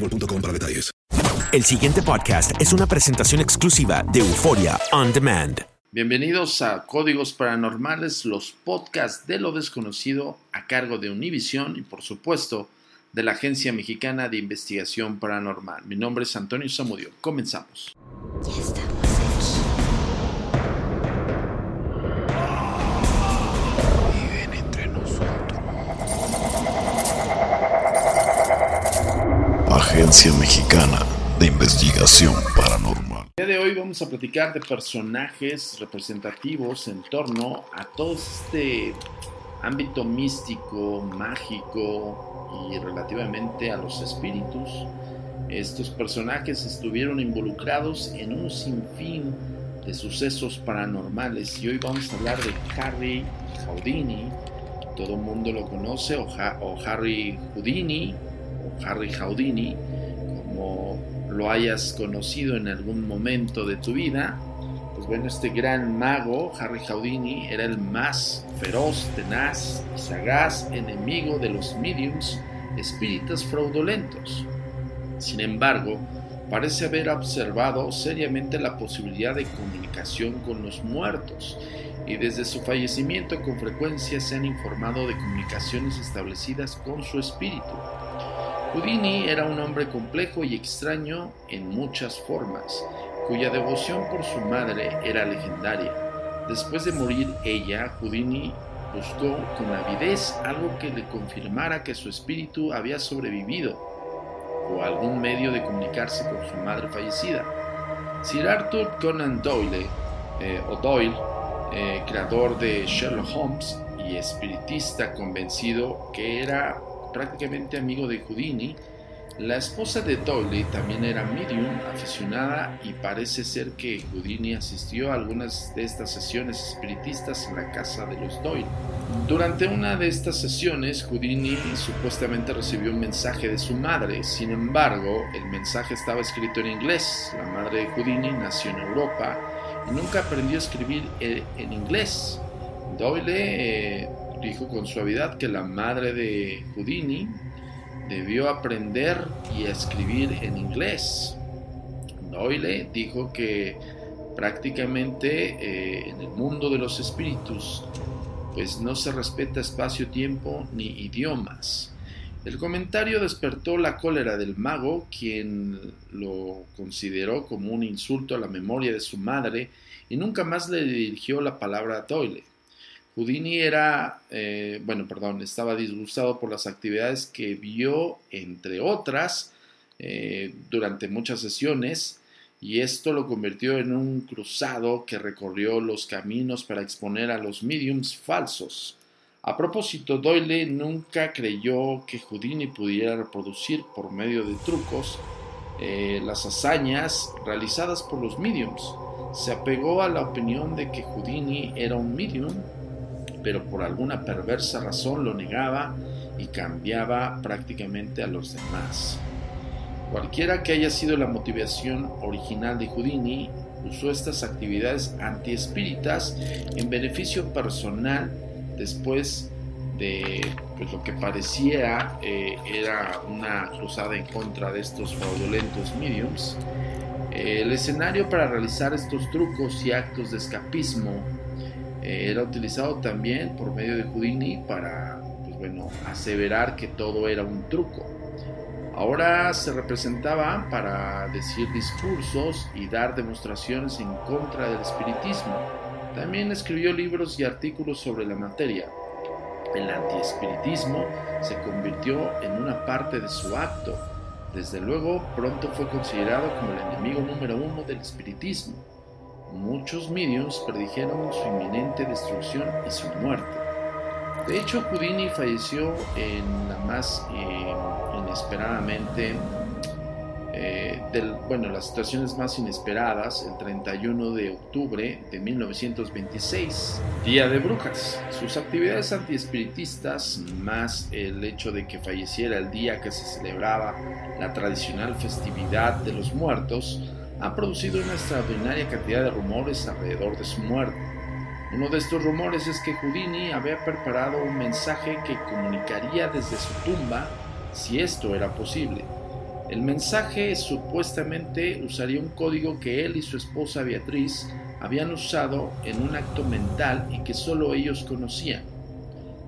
boostmobile.com para detalles. El siguiente podcast es una presentación exclusiva de Euforia On Demand. Bienvenidos a Códigos Paranormales, los podcasts de lo desconocido a cargo de Univision y por supuesto de la Agencia Mexicana de Investigación Paranormal. Mi nombre es Antonio Zamudio. Comenzamos. Agencia Mexicana de Investigación Paranormal. El día de hoy vamos a platicar de personajes representativos en torno a todo este ámbito místico, mágico y relativamente a los espíritus. Estos personajes estuvieron involucrados en un sinfín de sucesos paranormales y hoy vamos a hablar de Harry Houdini. Todo el mundo lo conoce, o, Ha- o Harry Houdini, o Harry Houdini, lo hayas conocido en algún momento de tu vida. Pues bueno, este gran mago, Harry Houdini, era el más feroz, tenaz y sagaz enemigo de los mediums, espíritus fraudulentos. Sin embargo, parece haber observado seriamente la posibilidad de comunicación con los muertos y desde su fallecimiento con frecuencia se han informado de comunicaciones establecidas con su espíritu. Houdini era un hombre complejo y extraño en muchas formas, cuya devoción por su madre era legendaria. Después de morir ella, Houdini buscó con avidez algo que le confirmara que su espíritu había sobrevivido o algún medio de comunicarse con su madre fallecida. Sir Arthur Conan Doyle, eh, o Doyle, eh, creador de Sherlock Holmes y espiritista convencido que era prácticamente amigo de Houdini, la esposa de Doyle también era medium aficionada y parece ser que Houdini asistió a algunas de estas sesiones espiritistas en la casa de los Doyle. Durante una de estas sesiones, Houdini supuestamente recibió un mensaje de su madre, sin embargo, el mensaje estaba escrito en inglés. La madre de Houdini nació en Europa y nunca aprendió a escribir eh, en inglés. Doyle eh, dijo con suavidad que la madre de Houdini debió aprender y escribir en inglés. Doyle dijo que prácticamente eh, en el mundo de los espíritus pues no se respeta espacio-tiempo ni idiomas. El comentario despertó la cólera del mago, quien lo consideró como un insulto a la memoria de su madre y nunca más le dirigió la palabra a Doyle. Houdini era, eh, bueno, perdón, estaba disgustado por las actividades que vio, entre otras, eh, durante muchas sesiones, y esto lo convirtió en un cruzado que recorrió los caminos para exponer a los mediums falsos. A propósito, Doyle nunca creyó que Houdini pudiera reproducir por medio de trucos eh, las hazañas realizadas por los mediums. Se apegó a la opinión de que Houdini era un medium, pero por alguna perversa razón lo negaba y cambiaba prácticamente a los demás. Cualquiera que haya sido la motivación original de Houdini, usó estas actividades antiespíritas en beneficio personal después de pues, lo que parecía eh, era una cruzada en contra de estos fraudulentos mediums. el escenario para realizar estos trucos y actos de escapismo eh, era utilizado también por medio de Houdini para pues, bueno, aseverar que todo era un truco. Ahora se representaba para decir discursos y dar demostraciones en contra del espiritismo. También escribió libros y artículos sobre la materia. El antiespiritismo se convirtió en una parte de su acto. Desde luego, pronto fue considerado como el enemigo número uno del espiritismo. Muchos mediums predijeron su inminente destrucción y su muerte. De hecho, Houdini falleció en la más eh, inesperadamente eh, bueno, las situaciones más inesperadas, el 31 de octubre de 1926, Día de Brujas. Sus actividades antiespiritistas, más el hecho de que falleciera el día que se celebraba la tradicional festividad de los muertos, han producido una extraordinaria cantidad de rumores alrededor de su muerte. Uno de estos rumores es que Houdini había preparado un mensaje que comunicaría desde su tumba si esto era posible. El mensaje supuestamente usaría un código que él y su esposa Beatriz habían usado en un acto mental y que solo ellos conocían.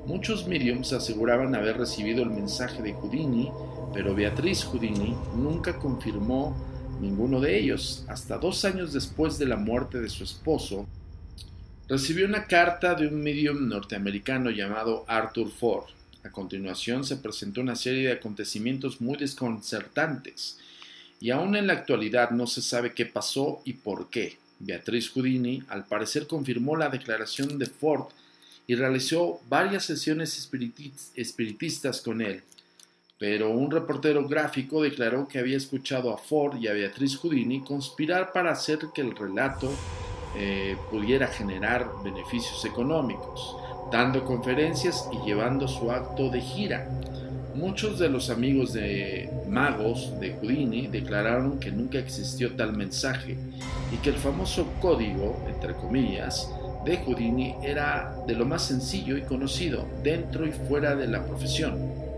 Muchos mediums aseguraban haber recibido el mensaje de Houdini, pero Beatriz Houdini nunca confirmó ninguno de ellos. Hasta dos años después de la muerte de su esposo, recibió una carta de un medium norteamericano llamado Arthur Ford a continuación se presentó una serie de acontecimientos muy desconcertantes, y aún en la actualidad no se sabe qué pasó y por qué. Beatriz Houdini al parecer confirmó la declaración de Ford y realizó varias sesiones espiritistas con él, pero un reportero gráfico declaró que había escuchado a Ford y a Beatriz Houdini conspirar para hacer que el relato eh, pudiera generar beneficios económicos dando conferencias y llevando su acto de gira. Muchos de los amigos de magos de Houdini declararon que nunca existió tal mensaje y que el famoso código, entre comillas, de Houdini era de lo más sencillo y conocido dentro y fuera de la profesión.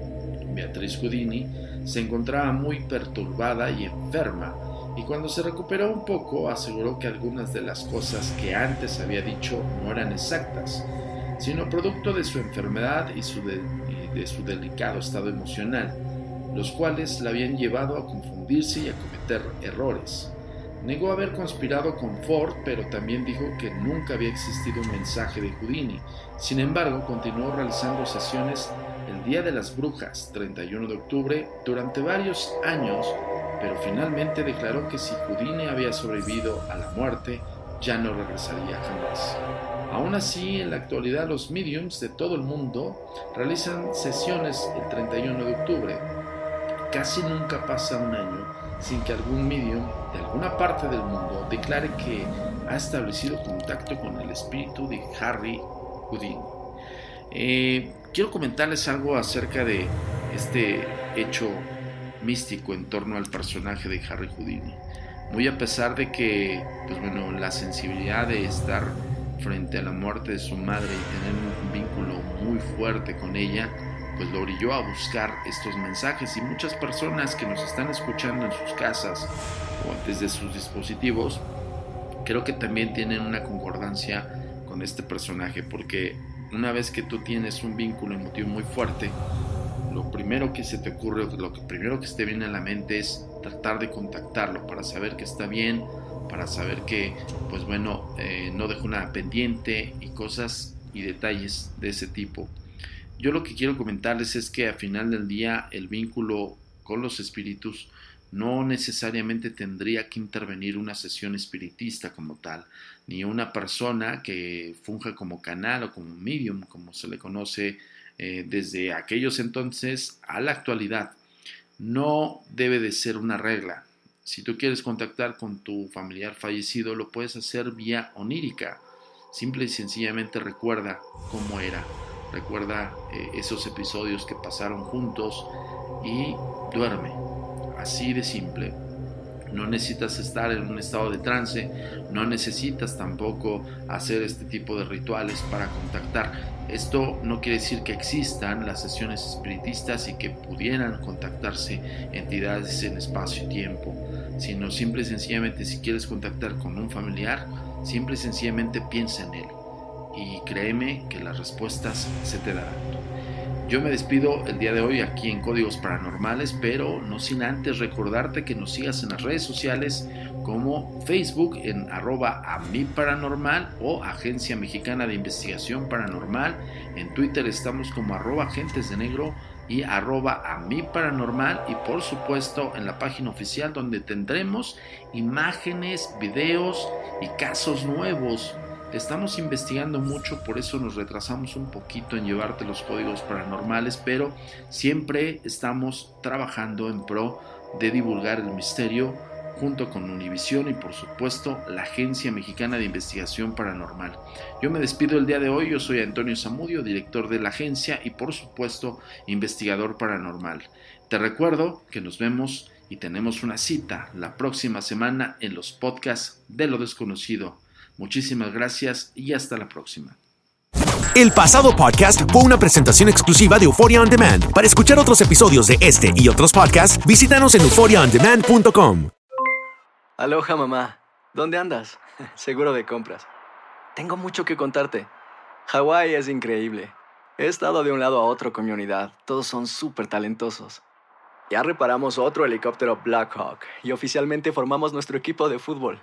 Beatriz Houdini se encontraba muy perturbada y enferma y cuando se recuperó un poco aseguró que algunas de las cosas que antes había dicho no eran exactas sino producto de su enfermedad y, de, su delicado estado emocional, los cuales la habían llevado a confundirse y a cometer errores. Negó haber conspirado con Ford, pero también dijo que nunca había existido un mensaje de Houdini. Sin embargo, continuó realizando sesiones el Día de las Brujas, 31 de octubre, durante varios años, pero finalmente declaró que si Houdini había sobrevivido a la muerte, ya no regresaría jamás. Aún así, en la actualidad los mediums de todo el mundo realizan sesiones el 31 de octubre. Casi nunca pasa un año sin que algún medium de alguna parte del mundo declare que ha establecido contacto con el espíritu de Harry Houdini. Eh, quiero comentarles algo acerca de este hecho místico en torno al personaje de Harry Houdini. Muy a pesar de que, pues bueno, la sensibilidad de estar frente a la muerte de su madre y tener un vínculo muy fuerte con ella, pues lo orilló a buscar estos mensajes y muchas personas que nos están escuchando en sus casas o desde sus dispositivos, creo que también tienen una concordancia con este personaje porque una vez que tú tienes un vínculo emotivo muy fuerte, lo primero que se te ocurre, lo que primero que se te viene a la mente es tratar de contactarlo para saber que está bien, para saber que, pues bueno, eh, no dejo nada pendiente y cosas y detalles de ese tipo. Yo lo que quiero comentarles es que al final del día el vínculo los espíritus, no necesariamente tendría que intervenir una sesión espiritista como tal, ni una persona que funja como canal o como medium, como se le conoce eh, desde aquellos entonces a la actualidad. No debe de ser una regla. Si tú quieres contactar con tu familiar fallecido, lo puedes hacer vía onírica. Simple y sencillamente recuerda cómo era. Recuerda eh, esos episodios que pasaron juntos y duerme Así de simple. No necesitas estar en un estado de trance, no necesitas tampoco hacer este tipo de rituales para contactar. Esto no quiere decir que existan las sesiones espiritistas y que pudieran contactarse entidades en espacio y tiempo, sino simple y sencillamente si quieres contactar con un familiar, simple y sencillamente piensa en él y créeme que las respuestas se te darán. Yo me despido el día de hoy aquí en Códigos Paranormales, pero no sin antes recordarte que nos sigas en las redes sociales como Facebook en arroba a mi paranormal o Agencia Mexicana de Investigación Paranormal. En Twitter estamos como arroba agentes de negro y arroba a mi paranormal y por supuesto en la página oficial donde tendremos imágenes, videos y casos nuevos Estamos investigando mucho, por eso nos retrasamos un poquito en llevarte los códigos paranormales, pero siempre estamos trabajando en pro de divulgar el misterio junto con Univisión y por supuesto la Agencia Mexicana de Investigación Paranormal. Yo me despido el día de hoy, yo soy Antonio Zamudio, director de la agencia y por supuesto investigador paranormal. Te recuerdo que nos vemos y tenemos una cita la próxima semana en los podcasts de lo desconocido. Muchísimas gracias y hasta la próxima. El pasado podcast fue una presentación exclusiva de Euphoria On Demand. Para escuchar otros episodios de este y otros podcasts, visítanos en euphoriaondemand.com. Aloha mamá, ¿dónde andas? Seguro de compras. Tengo mucho que contarte. Hawái es increíble. He estado de un lado a otro con mi unidad. Todos son súper talentosos. Ya reparamos otro helicóptero Blackhawk y oficialmente formamos nuestro equipo de fútbol.